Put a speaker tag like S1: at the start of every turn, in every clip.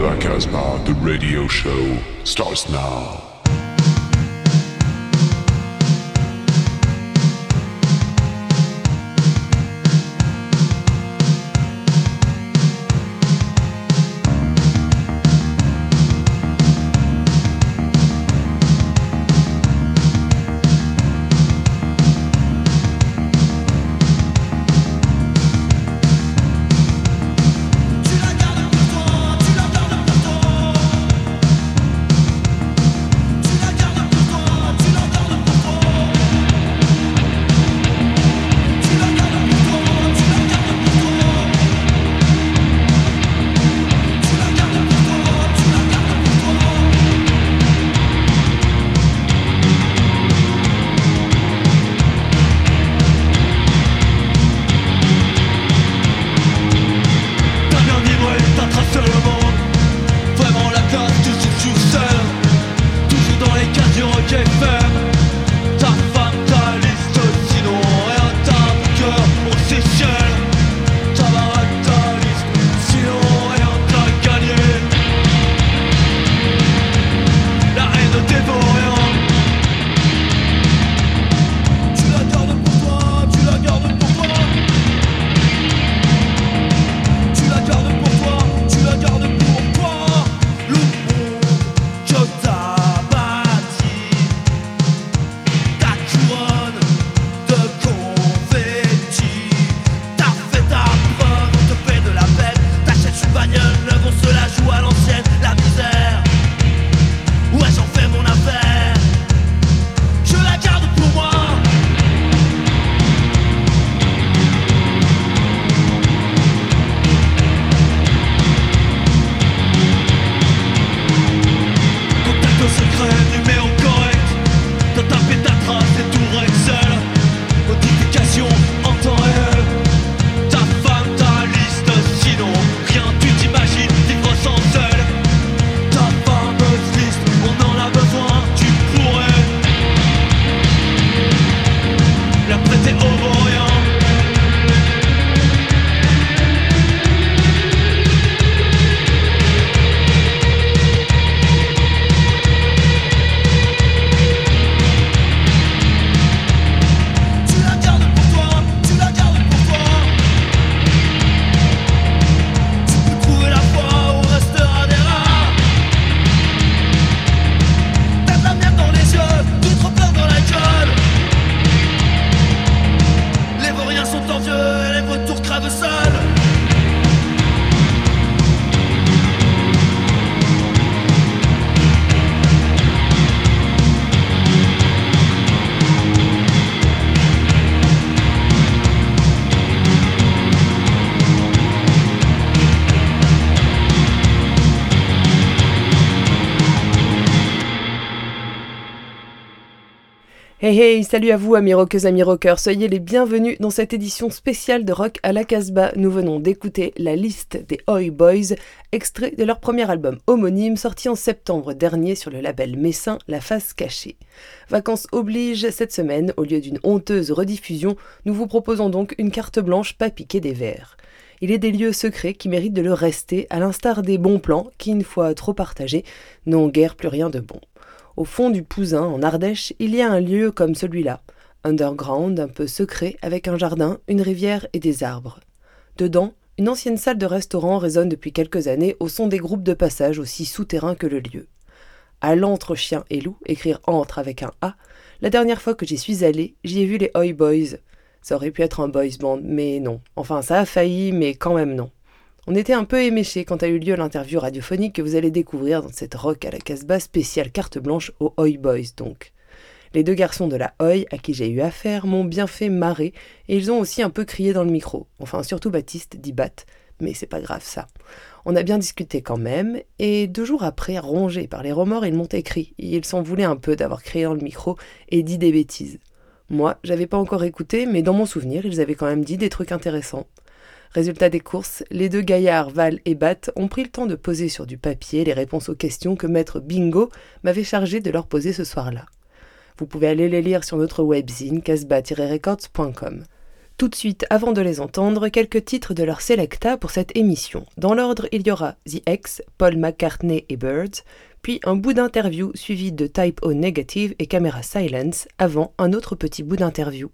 S1: la Casbah, the radio show starts now.
S2: Salut à vous amis rockeuses, amis rockeurs, soyez les bienvenus dans cette édition spéciale de Rock à la Casbah. Nous venons d'écouter la liste des Oi Boys, extrait de leur premier album homonyme sorti en septembre dernier sur le label messin La Face Cachée. Vacances oblige cette semaine, au lieu d'une honteuse rediffusion, nous vous proposons donc une carte blanche pas piquée des verres. Il est des lieux secrets qui méritent de le rester, à l'instar des bons plans qui, une fois trop partagés, n'ont guère plus rien de bon. Au fond du Pouzin, en Ardèche, il y a un lieu comme celui-là, underground, un peu secret, avec un jardin, une rivière et des arbres. Dedans, une ancienne salle de restaurant résonne depuis quelques années au son des groupes de passage aussi souterrains que le lieu. À l'entre chien et loup, écrire entre avec un A, la dernière fois que j'y suis allé, j'y ai vu les Oi Boys. Ça aurait pu être un boys band, mais non. Enfin, ça a failli, mais quand même non. On était un peu éméchés quand a eu lieu l'interview radiophonique que vous allez découvrir dans cette rock à la Casbah spéciale carte blanche aux Oi Boys donc. Les deux garçons de la Oi à qui j'ai eu affaire m'ont bien fait marrer et ils ont aussi un peu crié dans le micro. Enfin, surtout Baptiste dit Bat, mais c'est pas grave ça. On a bien discuté quand même, et deux jours après, rongés par les remords, ils m'ont écrit. Ils s'en voulaient un peu d'avoir crié dans le micro et dit des bêtises. Moi, j'avais pas encore écouté, mais dans mon souvenir, ils avaient quand même dit des trucs intéressants. Résultat des courses, les deux gaillards, Val et Bat, ont pris le temps de poser sur du papier les réponses aux questions que maître Bingo m'avait chargé de leur poser ce soir-là. Vous pouvez aller les lire sur notre webzine casbah-records.com. Tout de suite, avant de les entendre, quelques titres de leur selecta pour cette émission. Dans l'ordre, il y aura The X, Paul McCartney et Birds, puis un bout d'interview suivi de Type O Negative et Camera Silence, avant un autre petit bout d'interview.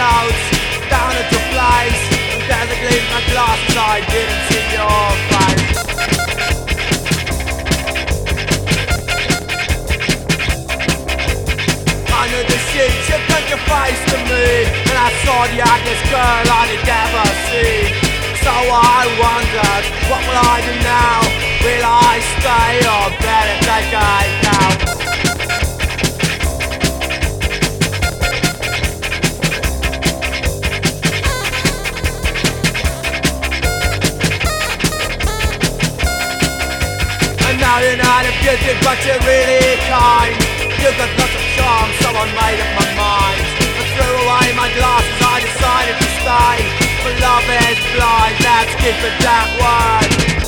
S3: Clothes down at place And there's a gleam in my glasses I didn't see your face Under the sheets you turned your face to me And I saw the ugliest girl I'd ever seen So I wondered, what will I do now? Will I stay or better take a now? Not abusive but you're really kind. You've got lots of charm, someone made up my mind. I threw away my glasses, I decided to stay. For love is blind, let's keep it that way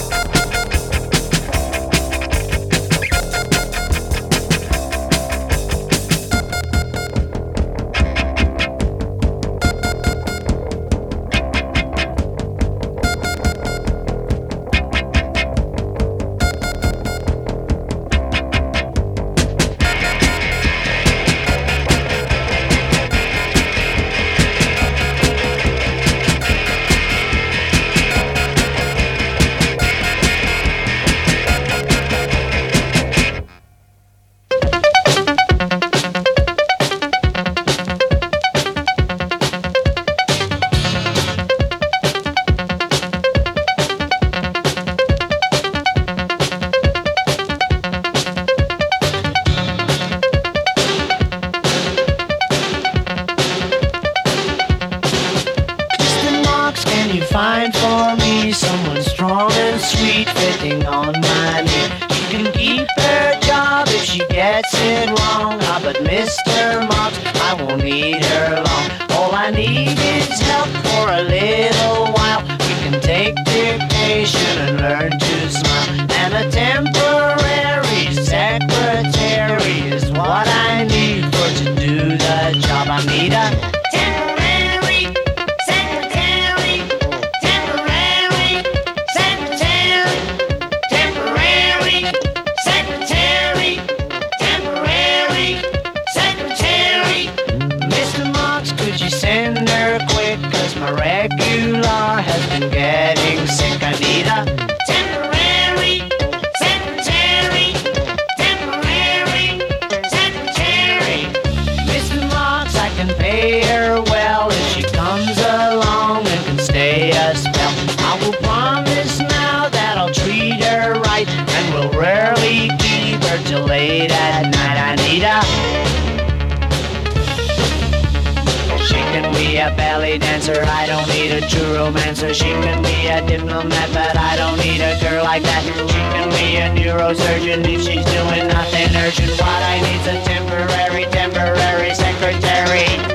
S3: be a belly dancer. I don't need a true romancer. She can be a diplomat, but I don't need a girl like that. She can be a neurosurgeon if she's doing nothing urgent. What I need's a temporary, temporary secretary.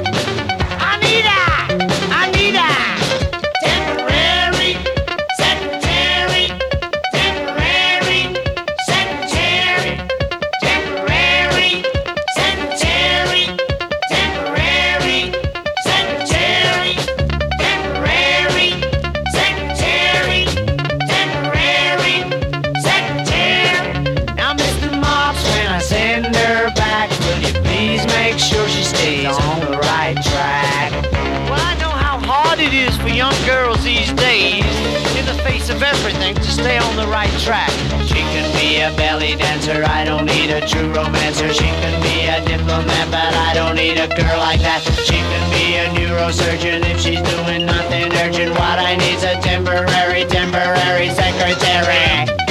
S3: a true romancer. She could be a diplomat, but I don't need a girl like that. She could be a neurosurgeon if she's doing nothing urgent. What I need's a temporary, temporary secretary.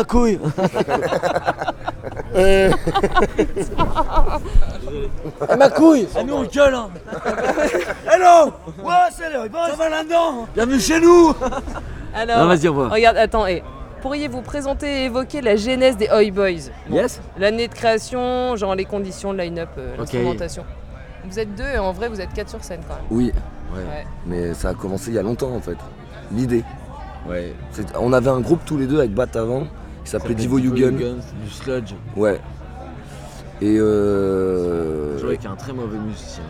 S4: Ma couille
S5: Euh,
S4: ma couille Ah nous on gueule hein Hello Ouais c'est le Ça va là-dedans Bienvenue chez nous
S6: Alors,
S4: Non vas-y on
S6: regarde, attends, et pourriez-vous présenter et évoquer la genèse des Oi Boys?
S4: Yes
S6: L'année de création, genre les conditions, le line-up, euh,
S4: Ok.
S6: l'instrumentation. Vous êtes deux et en vrai vous êtes quatre sur scène quand même.
S5: oui,
S6: Ouais.
S5: mais ça a commencé il y a longtemps en fait. L'idée.
S4: Ouais.
S5: C'est- On avait un groupe tous les deux avec Bat avant qui s'appelait Divo Yugen.
S4: Du sludge.
S5: Ouais. Et euh.
S4: Joué avec un très mauvais musicien.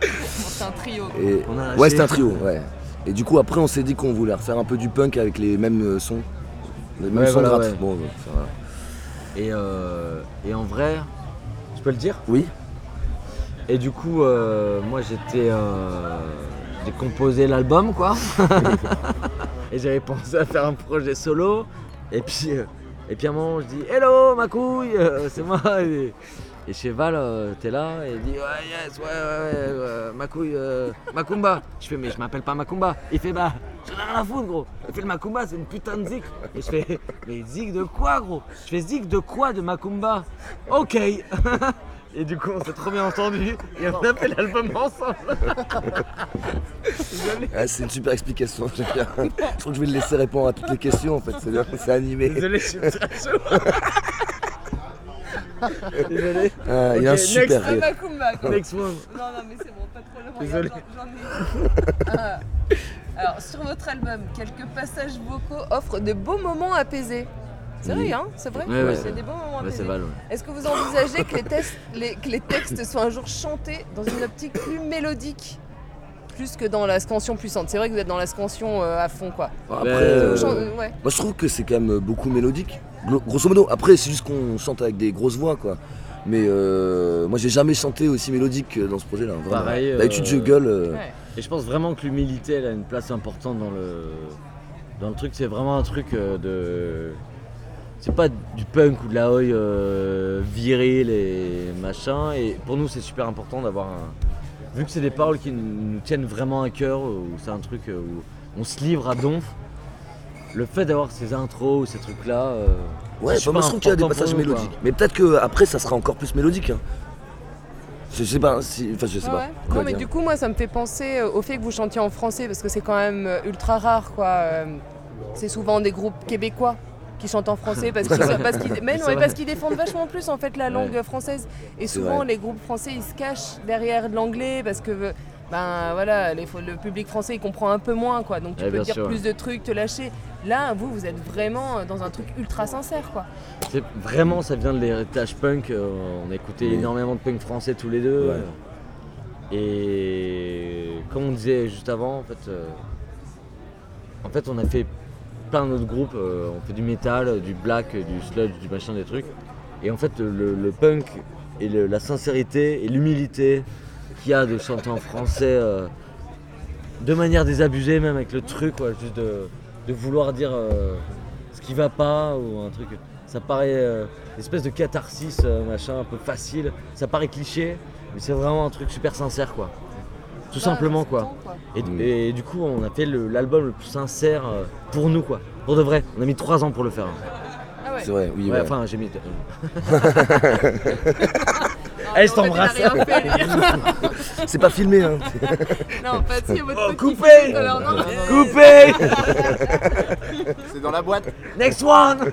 S6: C'est un trio.
S5: Et...
S4: On a lâché.
S5: Ouais, c'était un trio, ouais. Et du coup, après, on s'est dit qu'on voulait refaire un peu du punk avec les mêmes euh, sons. Les mêmes
S4: Ouais,
S5: sons
S4: voilà, ouais.
S5: Bon, ça va.
S4: Et, euh, et en vrai, je peux le dire?
S5: Oui,
S4: Et du coup, euh, moi j'étais. euh, j'ai composé l'album quoi. et j'avais pensé à faire un projet solo. Et puis, euh, et puis à un moment, je dis Hello ma couille, euh, c'est moi. Et, chez Val, euh, t'es là et il dit Ouais, yes, ouais, ouais, ouais, ma couille, Macumba. Je fais Mais je m'appelle pas Macumba. Il fait Bah, j'en ai rien à foutre gros. Il fait le Macumba, c'est une putain de zik. Et je fais Mais zik de quoi gros? Je fais zik de quoi de Macumba Ok. Et du coup, on s'est trop bien entendu et on a fait l'album ensemble.
S5: Ah, c'est une super explication. j'aime bien. je crois que je vais le laisser répondre à toutes les questions en fait. C'est bien, c'est animé.
S4: Désolé, je suis très chaud. Désolé.
S5: Ah, il a un
S4: Ok,
S5: super
S4: next.
S5: rire.
S6: Macumba, quoi.
S4: Next one.
S6: Non, non, mais c'est bon, pas trop le
S4: Désolé.
S6: j'en ai. Ah. Alors, sur votre album, quelques passages vocaux offrent de beaux moments apaisés. C'est vrai, hein C'est vrai
S4: Ouais, ouais,
S6: C'est des beaux moments
S4: Ouais.
S6: Est-ce que vous envisagez que les, tests- les- que les textes soient un jour chantés dans une optique plus mélodique plus que dans la scansion puissante C'est vrai que vous êtes dans la scansion euh, à fond, quoi.
S5: Après,
S4: Mais,
S5: euh,
S6: euh, ouais.
S5: moi je trouve que c'est quand même beaucoup mélodique. Grosso modo, après c'est juste qu'on chante avec des grosses voix quoi. Mais euh, moi j'ai jamais chanté aussi mélodique que dans ce projet là. Vraiment.
S4: Pareil, euh,
S5: D'habitude je gueule. euh,
S6: Ouais.
S4: Et je pense vraiment que l'humilité, elle a une place importante dans le, dans le truc. C'est vraiment un truc euh, de. C'est pas du punk ou de la oi euh, viril et machin. Et pour nous, c'est super important d'avoir un. Vu que c'est des paroles qui nous tiennent vraiment à cœur, ou c'est un truc euh, où on se livre à donf, le fait d'avoir ces intros ou ces trucs-là. euh,
S5: Ouais, bah, moi je trouve qu'il y a des passages
S4: nous, quoi.
S5: mélodiques. Mais peut-être que après ça sera encore plus mélodique. hein. Je sais pas, si... enfin je sais
S6: Ouais,
S5: pas.
S6: ouais. Non mais
S5: dire.
S6: du coup moi ça me fait penser au fait que vous chantiez en français parce que c'est quand même ultra rare quoi. C'est souvent des groupes québécois qui chantent en français parce qu'ils parce qu'ils- mais non, parce qu'ils défendent vachement plus en fait la langue française et souvent les groupes français ils se cachent derrière de l'anglais parce que ben voilà les- le public français il comprend un peu moins quoi donc tu
S4: Ouais,
S6: peux dire
S4: sûr,
S6: plus de trucs te lâcher. Là vous vous êtes vraiment dans un truc ultra sincère quoi.
S4: C'est- Vraiment, ça vient de l'héritage punk. euh, on écoutait
S5: Oui.
S4: énormément de punk français tous les deux.
S5: Ouais.
S4: Et comme on disait juste avant, en fait, euh, en fait, on a fait plein d'autres groupes. euh, on fait du métal, du black, du sludge, du machin, des trucs. Et en fait, le, punk et la sincérité et l'humilité qu'il y a de chanter en français euh, de manière désabusée, même avec le truc, juste de, vouloir dire euh, ce qui va pas ou un truc. Ça paraît une espèce de catharsis, machin, un peu facile. Ça paraît cliché, mais c'est vraiment un truc super sincère, quoi. Tout simplement, quoi. Et,
S5: Mm.
S4: et du coup, on a fait l'album le plus sincère euh, pour nous, quoi. Pour de vrai. On a mis trois ans pour le faire.
S6: Ah ouais.
S5: C'est vrai, oui.
S4: Ouais,
S5: ouais.
S4: enfin, j'ai mis.
S6: Fait, lui.
S5: C'est pas filmé hein.
S6: Non, pas si, votre
S4: Oh, coupé
S6: alors, non,
S4: Coupé
S7: C'est dans la boîte.
S4: Next one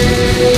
S6: Thank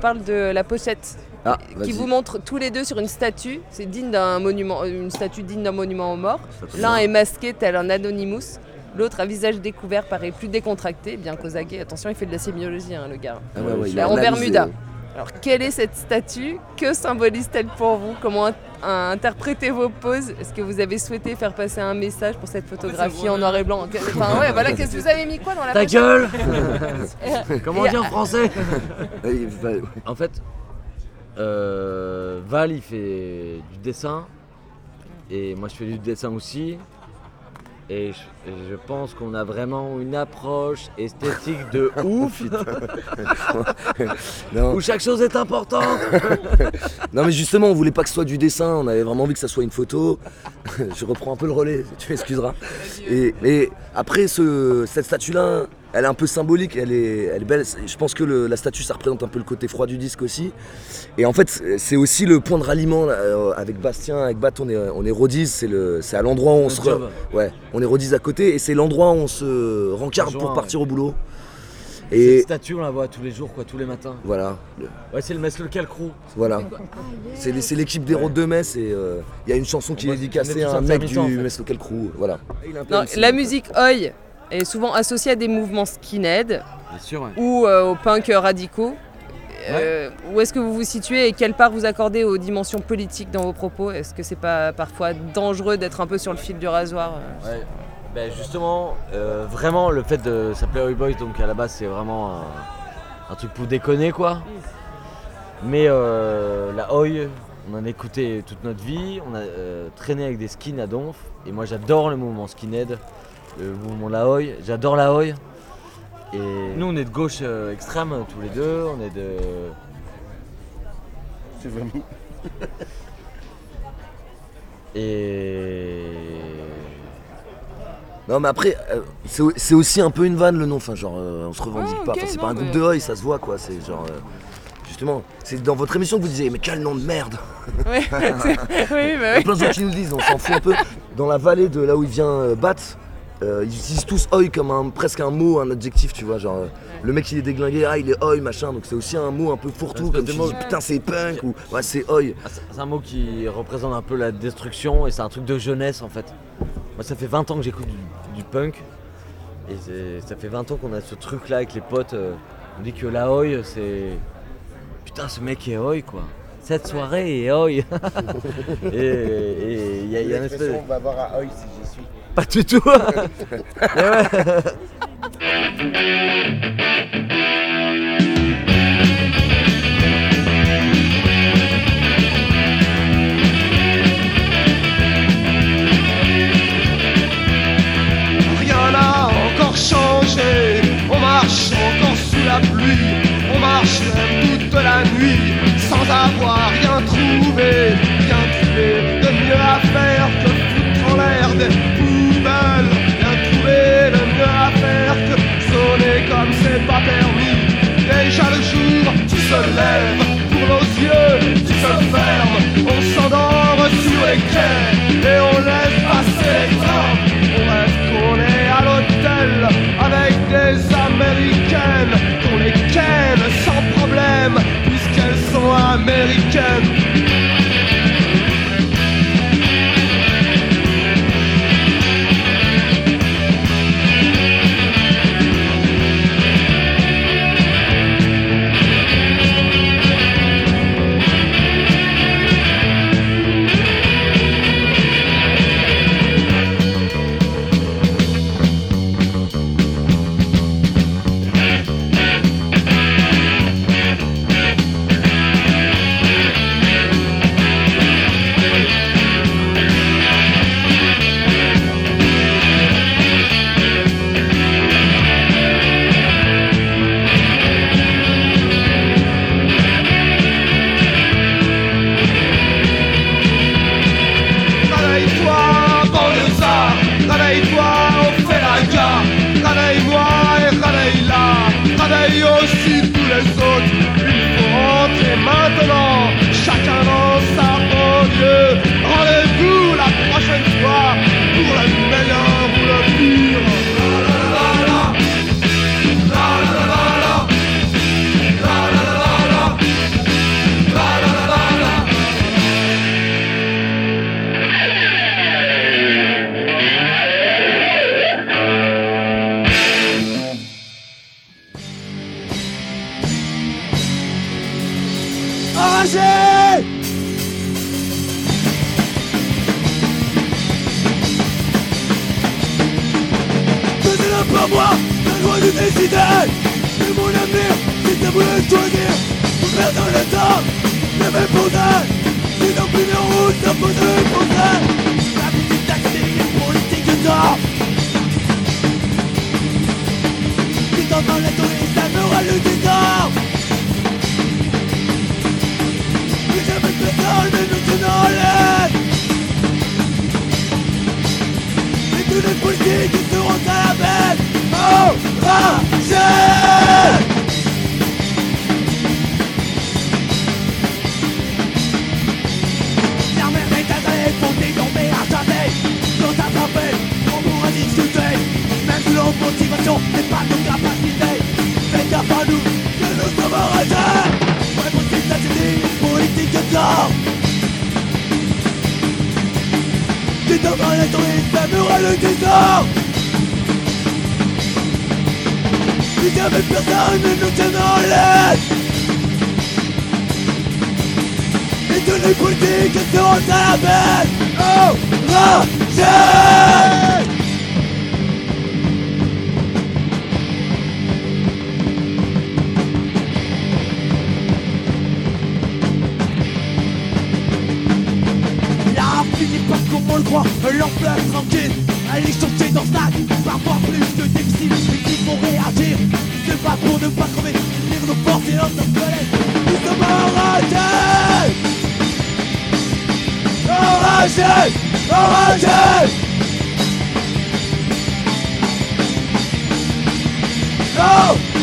S6: parle de la pochette
S5: Ah,
S6: qui vous montre tous les deux sur une statue. C'est digne d'un monument, une statue digne d'un monument aux morts. L'un est masqué tel un Anonymous. L'autre, à visage découvert, paraît plus décontracté, bien qu'aux aguets. Attention, il fait de la sémiologie, hein, le gars.
S5: Ah ouais, ouais,
S6: en Bermuda. Alors, quelle est cette statue? Que symbolise-t-elle pour vous? Comment in- interprétez vos poses? Est-ce que vous avez souhaité faire passer un message pour cette photographie en noir et blanc? Enfin, ouais, voilà, qu'est-ce que vous avez mis quoi dans la
S4: Ta gueule! Comment
S6: et-
S4: dire en français? En fait, euh, Val il fait du dessin. Et moi je fais du dessin aussi. Et je, et je pense qu'on a vraiment une approche esthétique de ouf
S5: non.
S4: où chaque chose est importante.
S5: non mais justement on voulait pas que ce soit du dessin, on avait vraiment envie que ça soit une photo. Je reprends un peu le relais, tu m'excuseras. Et, et après ce, cette statue là, elle est un peu symbolique, elle est, elle est belle. Je pense que le- la statue ça représente un peu le côté froid du disque aussi. Et en fait c'est- aussi le point de ralliement là, euh, avec Bastien, avec Bat, on est, on est Rodis, c'est à l'endroit où on
S4: Le
S5: se... re-. Ouais, on est Rodis à côté et c'est l'endroit où on se rencarde pour
S4: ouais.
S5: partir au boulot.
S4: Cette
S5: Et
S4: statue on la voit tous les jours quoi, tous les matins.
S5: voilà, le-
S4: Ouais c'est le Mestre Local Crew.
S5: voilà. C'est les- c'est l'équipe des Routes de Metz et euh, il y a une chanson qui est dédicacée à un mec du
S4: en fait.
S5: Metz Local Crew. Voilà.
S6: Non, la musique Oi est souvent associée à des mouvements skinhead
S4: Bien sûr ouais.
S6: ou euh, aux punk radicaux. Euh, où est-ce que vous vous situez et quelle part vous accordez aux dimensions politiques dans vos propos? Est-ce que c'est pas parfois dangereux d'être un peu sur le fil du rasoir euh?
S4: Ouais. Ben justement, euh, vraiment le fait de s'appeler Oi Boys, donc à la base c'est vraiment un, un truc pour déconner quoi. Mais euh, la Oi, on en a écouté toute notre vie, on a euh, traîné avec des skins à Donf, et moi j'adore le mouvement skinhead, le mouvement la Oi, j'adore la Oi. Et nous on est de gauche extrême tous les deux, on est de...
S8: C'est vraiment.
S4: Et...
S5: Non mais après, euh, c'est au- c'est aussi un peu une vanne le nom. Enfin genre, euh, on se revendique
S6: Ah,
S5: pas.
S6: ok,
S5: Enfin, c'est
S6: non,
S5: pas un groupe
S6: mais-
S5: de Hoy, ça se voit quoi. C'est genre. euh, Justement, c'est dans votre émission que vous disiez, mais quel nom de merde
S6: Ouais, c'est- oui, bah
S5: Il y a
S6: oui.
S5: plein de gens qui nous le disent, on s'en fout un peu. Dans la vallée de là où il vient euh, Bat, euh, ils utilisent tous Oi comme un, presque un mot, un adjectif, tu vois. Genre, euh, le mec il est déglingué, ah il est Oi machin, donc c'est aussi un mot un peu fourre-tout,
S4: Espèce
S5: comme
S4: de
S5: tu
S4: mot.
S5: dis, putain c'est punk ou ouais c'est Oi.
S4: Ah, c'est- C'est un mot qui représente un peu la destruction et c'est un truc de jeunesse en fait. Moi ça fait 20 ans que j'écoute du, du punk et ça fait 20 ans qu'on a ce truc là avec les potes. euh, on dit que la oi c'est. Putain ce mec est oi quoi. Cette soirée est oi. et il y a, y a une espèce.
S8: On va voir à Oi si j'y suis.
S4: Pas du tout
S9: la pluie, on marche même toute la nuit, sans avoir rien trouvé, rien trouvé de mieux à faire que foutre en l'air des poubelles, rien trouvé de mieux à faire que sonner comme c'est pas permis. Déjà le jour qui se lève pour nos yeux qui se ferment, on s'endort sur les quais et on sont
S10: Devant touristes, aimera le désordre Si jamais personne ne nous en Et tous les politiques seront à la Oh, l'ampleur tranquille Allez chercher dans sac, parfois plus que difficile Mais il faut réagir, se battre pour ne pas crever. Lire nos forces et notre squelette Nous sommes enragés. Enragés. Enragés. Enragés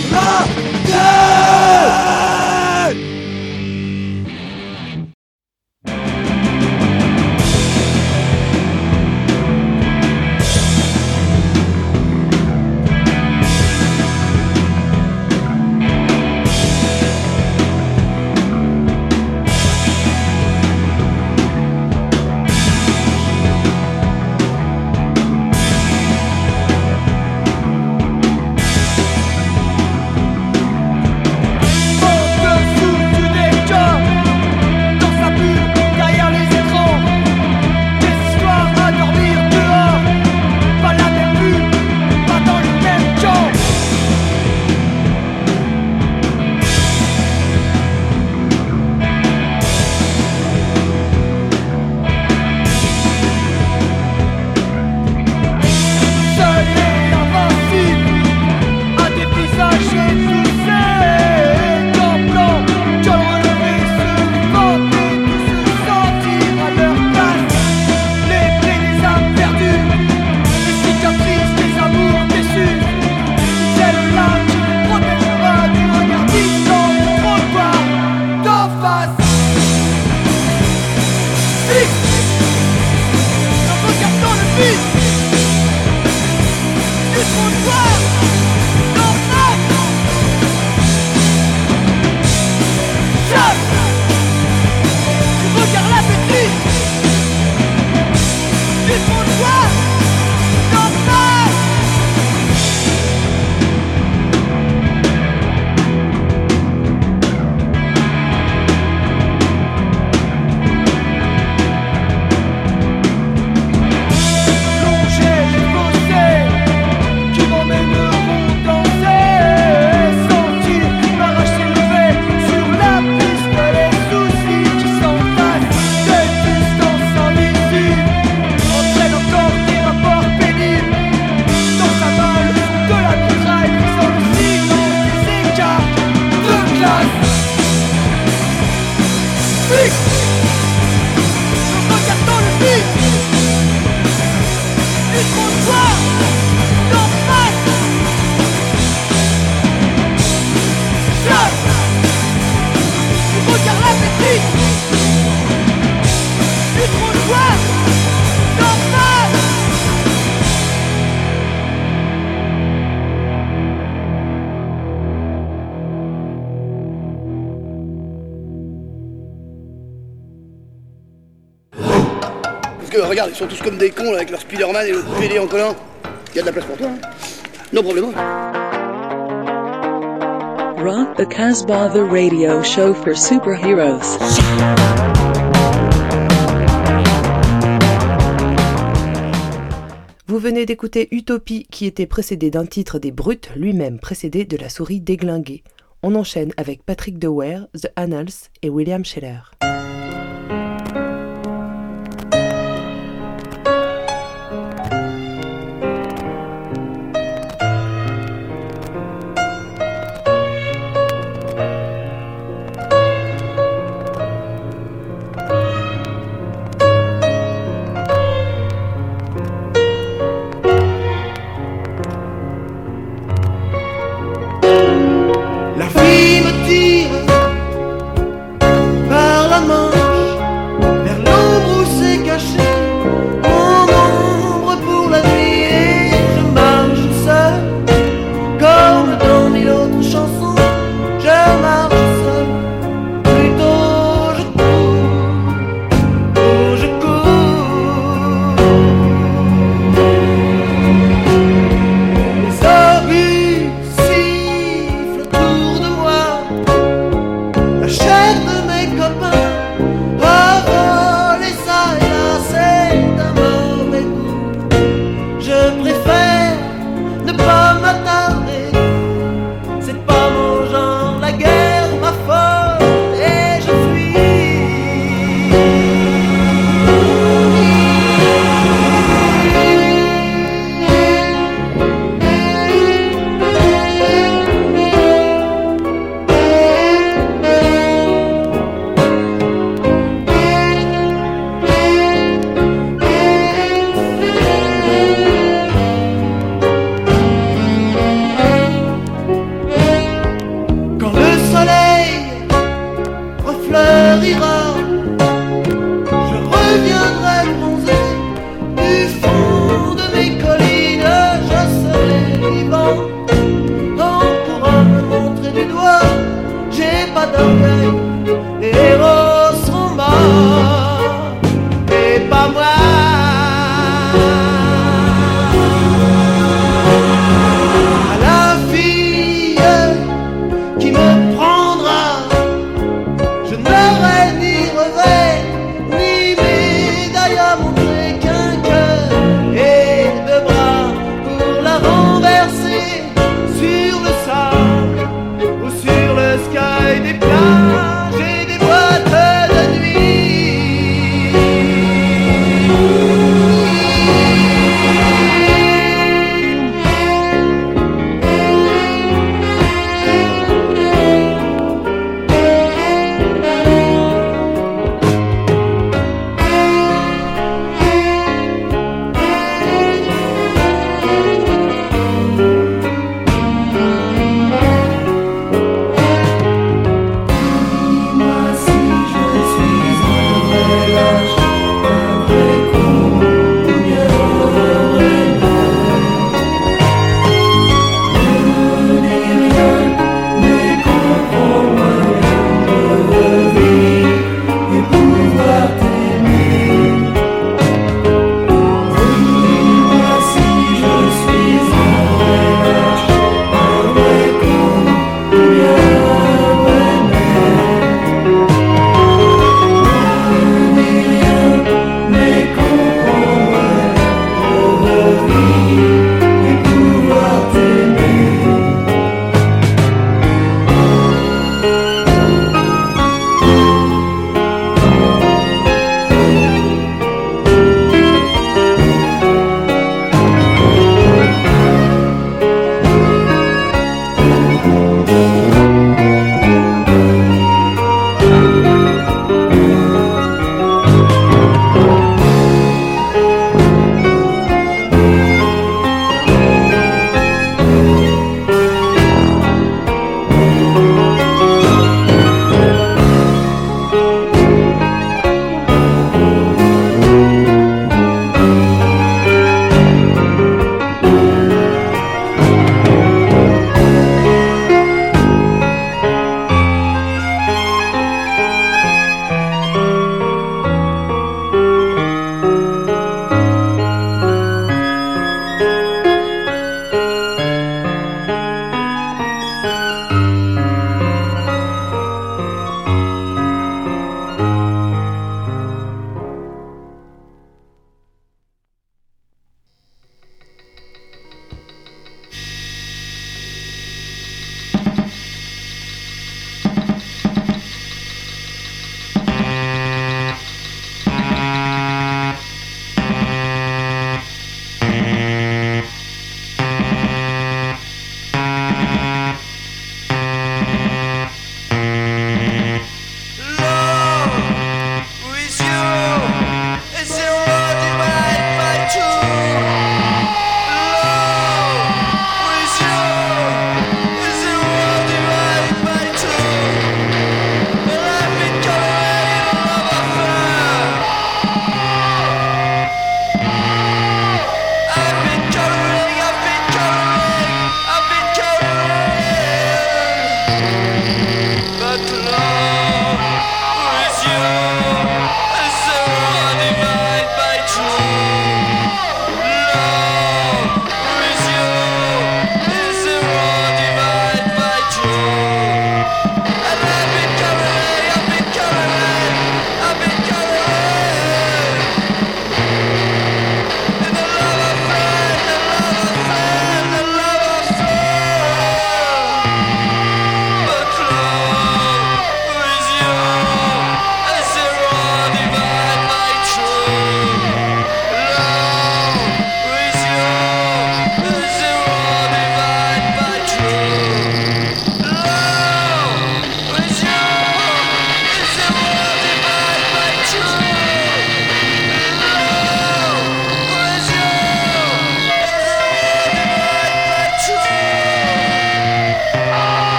S11: regarde, ils sont tous comme des cons là, avec leur Spider-Man et l'autre PD en collant. Il y a de la place pour toi. Hein. Non problème.
S12: Rock the Casbah, the radio show for superheroes.
S2: Vous venez d'écouter Utopie qui était précédé d'un titre des Brutes, lui-même précédé de la souris déglinguée. On enchaîne avec Patrick Dewar, The Annals et William Scheller.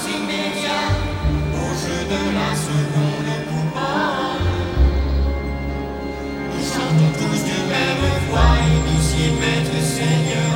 S3: immédiats au jeu de la seconde
S13: coupable.
S2: Nous chantons tous du même voix, initié, maître, seigneur.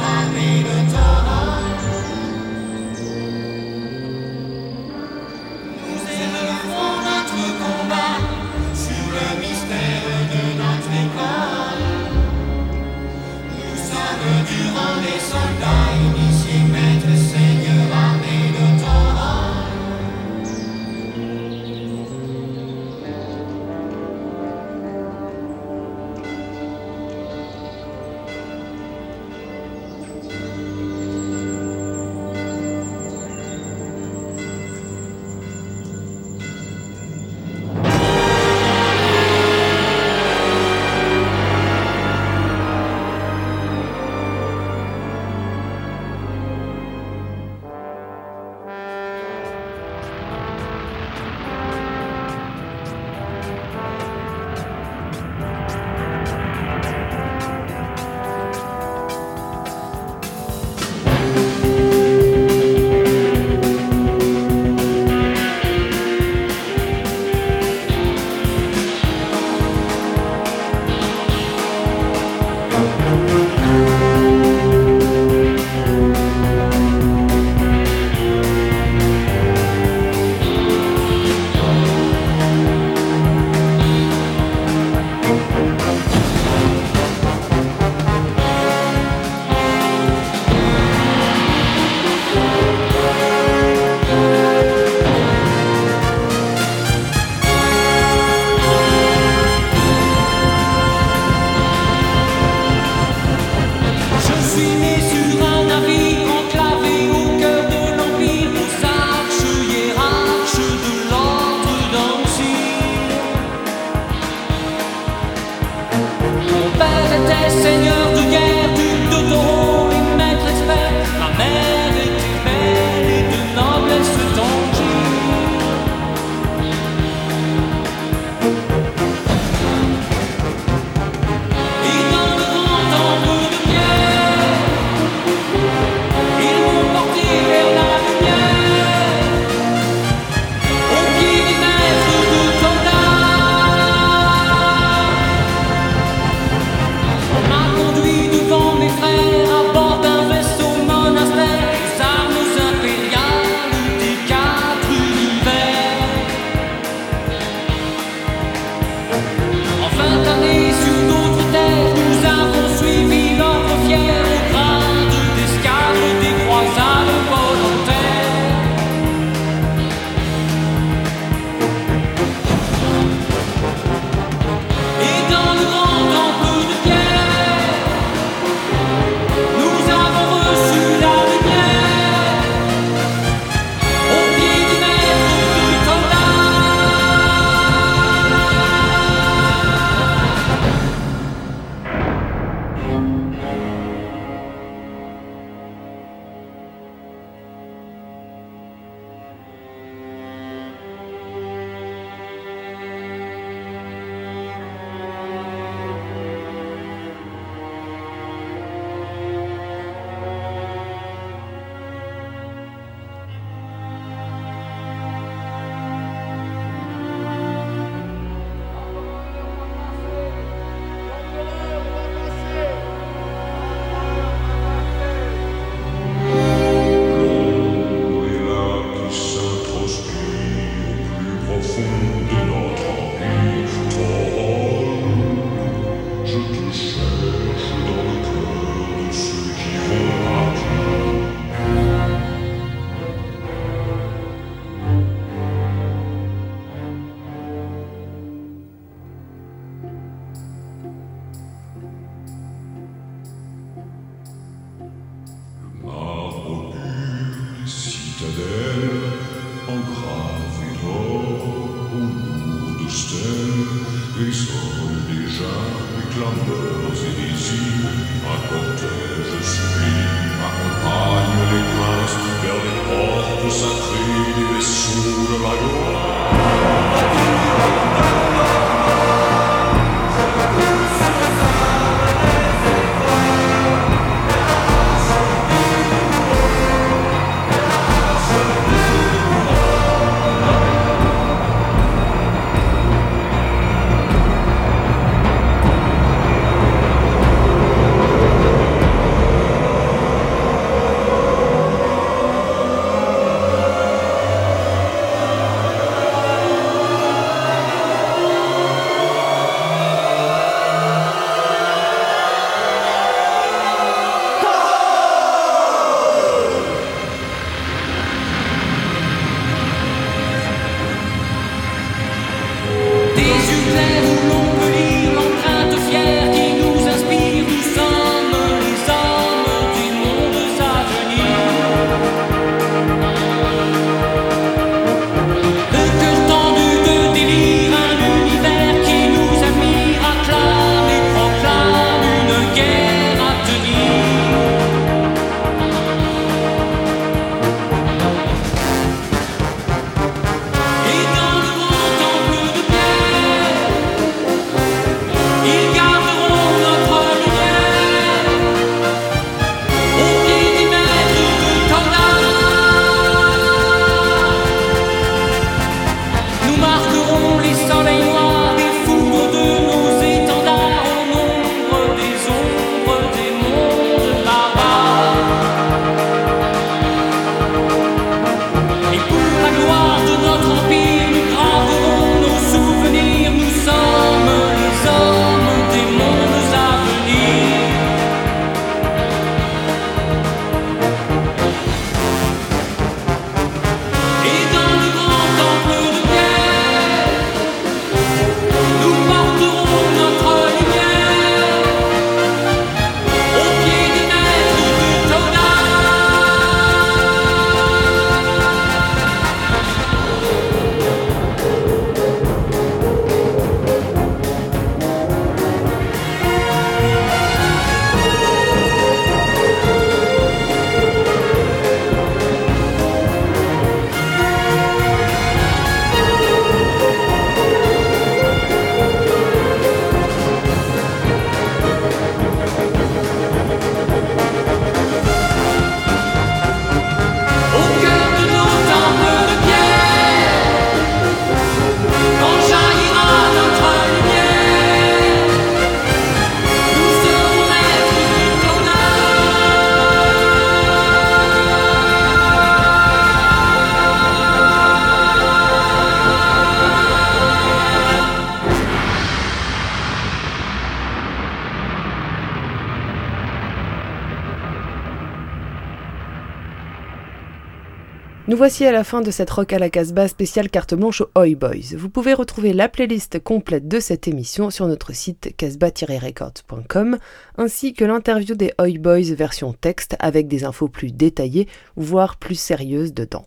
S2: Voici à la fin de cette Rock à la Casbah spéciale carte blanche aux Oi Boys. Vous pouvez retrouver la playlist complète de cette émission sur notre site casbah-records.com ainsi que l'interview des Oi Boys version texte avec des infos plus détaillées, voire plus sérieuses dedans.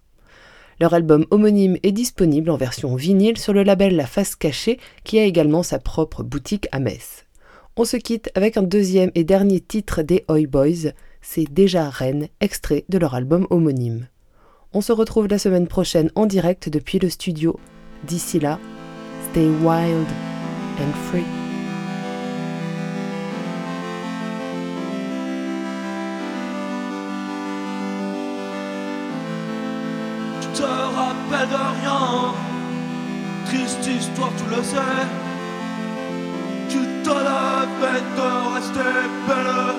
S2: Leur album homonyme est disponible en version vinyle sur le label La Face Cachée qui a également sa propre boutique à Metz. On se quitte avec un deuxième et dernier titre des Oi Boys, c'est Déjà Reine, extrait de leur album homonyme. On se retrouve la semaine prochaine en direct depuis le studio. D'ici là, stay wild and free.
S1: Tu te rappelles de rien Triste histoire, tu le sais Tu te la peine de rester belle